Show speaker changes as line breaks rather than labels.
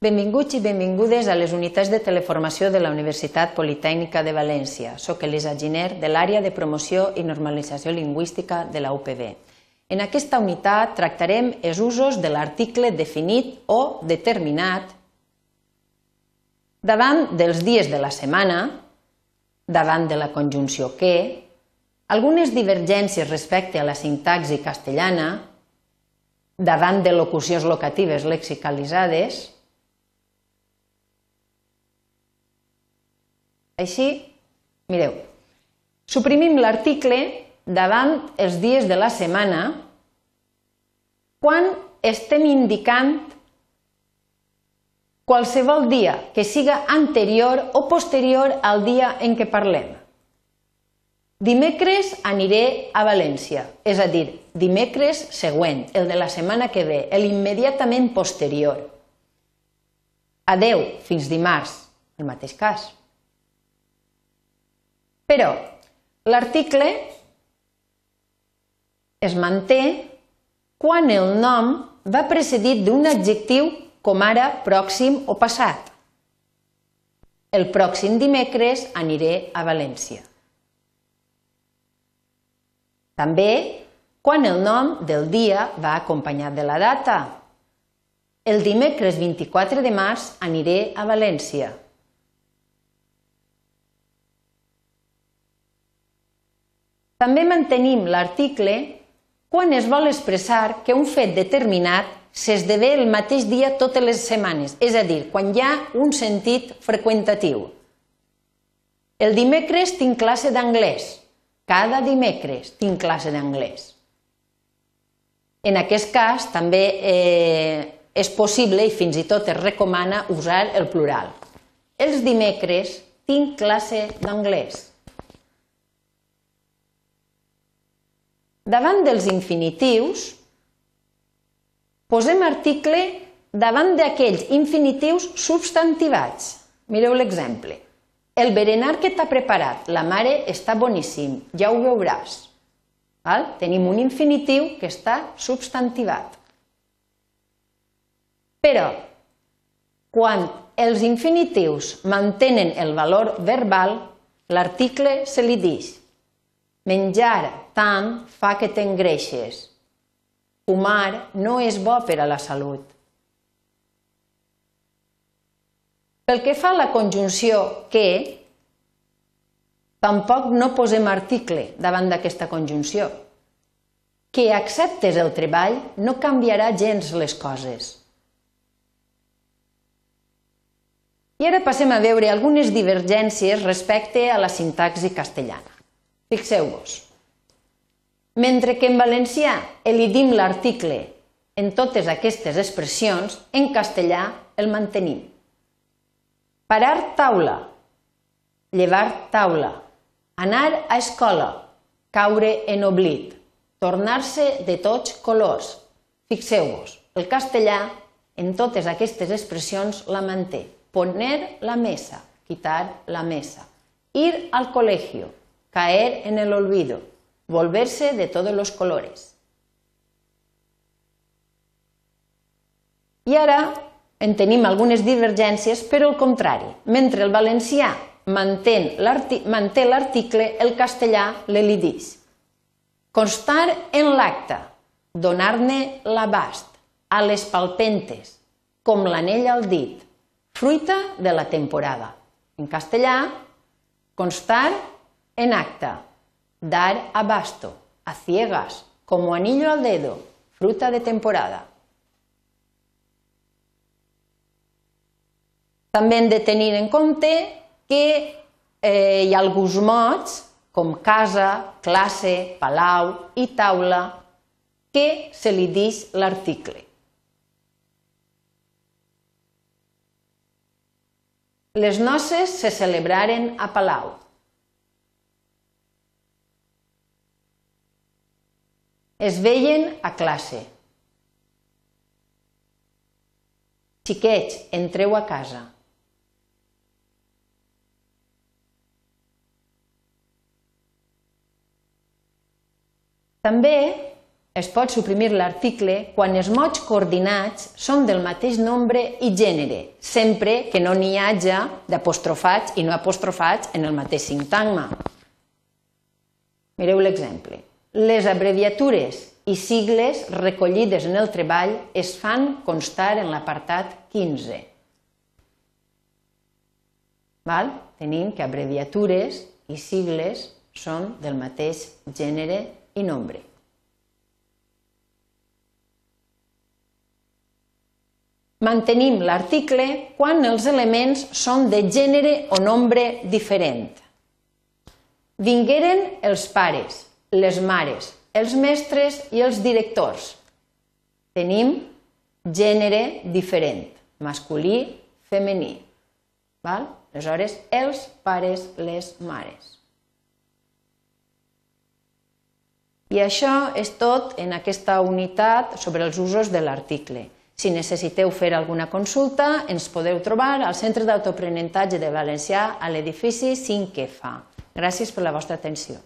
Benvinguts i benvingudes a les unitats de teleformació de la Universitat Politècnica de València. Soc Elisa Giner, de l'àrea de promoció i normalització lingüística de la UPB. En aquesta unitat tractarem els usos de l'article definit o determinat davant dels dies de la setmana, davant de la conjunció que, algunes divergències respecte a la sintaxi castellana, davant de locucions locatives lexicalitzades, Així, mireu, suprimim l'article davant els dies de la setmana quan estem indicant qualsevol dia que siga anterior o posterior al dia en què parlem. Dimecres aniré a València, és a dir, dimecres següent, el de la setmana que ve, l'immediatament posterior. Adeu, fins dimarts, el mateix cas. Però l'article es manté quan el nom va precedit d'un adjectiu com ara pròxim o passat. El pròxim dimecres aniré a València. També quan el nom del dia va acompanyat de la data. El dimecres 24 de març aniré a València. També mantenim l'article quan es vol expressar que un fet determinat s'esdevé el mateix dia totes les setmanes, és a dir, quan hi ha un sentit freqüentatiu. El dimecres tinc classe d'anglès. Cada dimecres tinc classe d'anglès. En aquest cas també eh, és possible i fins i tot es recomana usar el plural. Els dimecres tinc classe d'anglès. Davant dels infinitius, posem article davant d'aquells infinitius substantivats. Mireu l'exemple. El berenar que t'ha preparat la mare està boníssim, ja ho veuràs. Val? Tenim un infinitiu que està substantivat. Però, quan els infinitius mantenen el valor verbal, l'article se li dix Menjar tant fa que t'engreixes. Fumar no és bo per a la salut. Pel que fa a la conjunció que, tampoc no posem article davant d'aquesta conjunció. Que acceptes el treball no canviarà gens les coses. I ara passem a veure algunes divergències respecte a la sintaxi castellana. Fixeu-vos. Mentre que en valencià elidim l'article en totes aquestes expressions, en castellà el mantenim. Parar taula, llevar taula, anar a escola, caure en oblit, tornar-se de tots colors. Fixeu-vos, el castellà en totes aquestes expressions la manté. Poner la mesa, quitar la mesa. Ir al colegio, caer en el olvido, volverse de todos los colores. I ara en tenim algunes divergències, però al contrari. Mentre el valencià manté l'article, el castellà l'elidís. Constar en l'acte, donar-ne l'abast, a les palpentes, com l'anell al dit, fruita de la temporada. En castellà, constar en acta, dar abasto, a ciegas, como anillo al dedo, fruta de temporada. També hem de tenir en compte que eh, hi ha alguns mots, com casa, classe, palau i taula, que se li dix l'article. Les noces se celebraren a Palau. Es veien a classe. Xiquets, entreu a casa. També es pot suprimir l'article quan els mots coordinats són del mateix nombre i gènere, sempre que no n'hi hagi d'apostrofats i no apostrofats en el mateix sintagma. Mireu l'exemple. Les abreviatures i sigles recollides en el treball es fan constar en l'apartat 15. Val? Tenim que abreviatures i sigles són del mateix gènere i nombre. Mantenim l'article quan els elements són de gènere o nombre diferent. Vingueren els pares, les mares, els mestres i els directors. Tenim gènere diferent, masculí, femení. Val? Aleshores, els pares, les mares. I això és tot en aquesta unitat sobre els usos de l'article. Si necessiteu fer alguna consulta, ens podeu trobar al Centre d'Autoaprenentatge de Valencià a l'edifici 5 fa. Gràcies per la vostra atenció.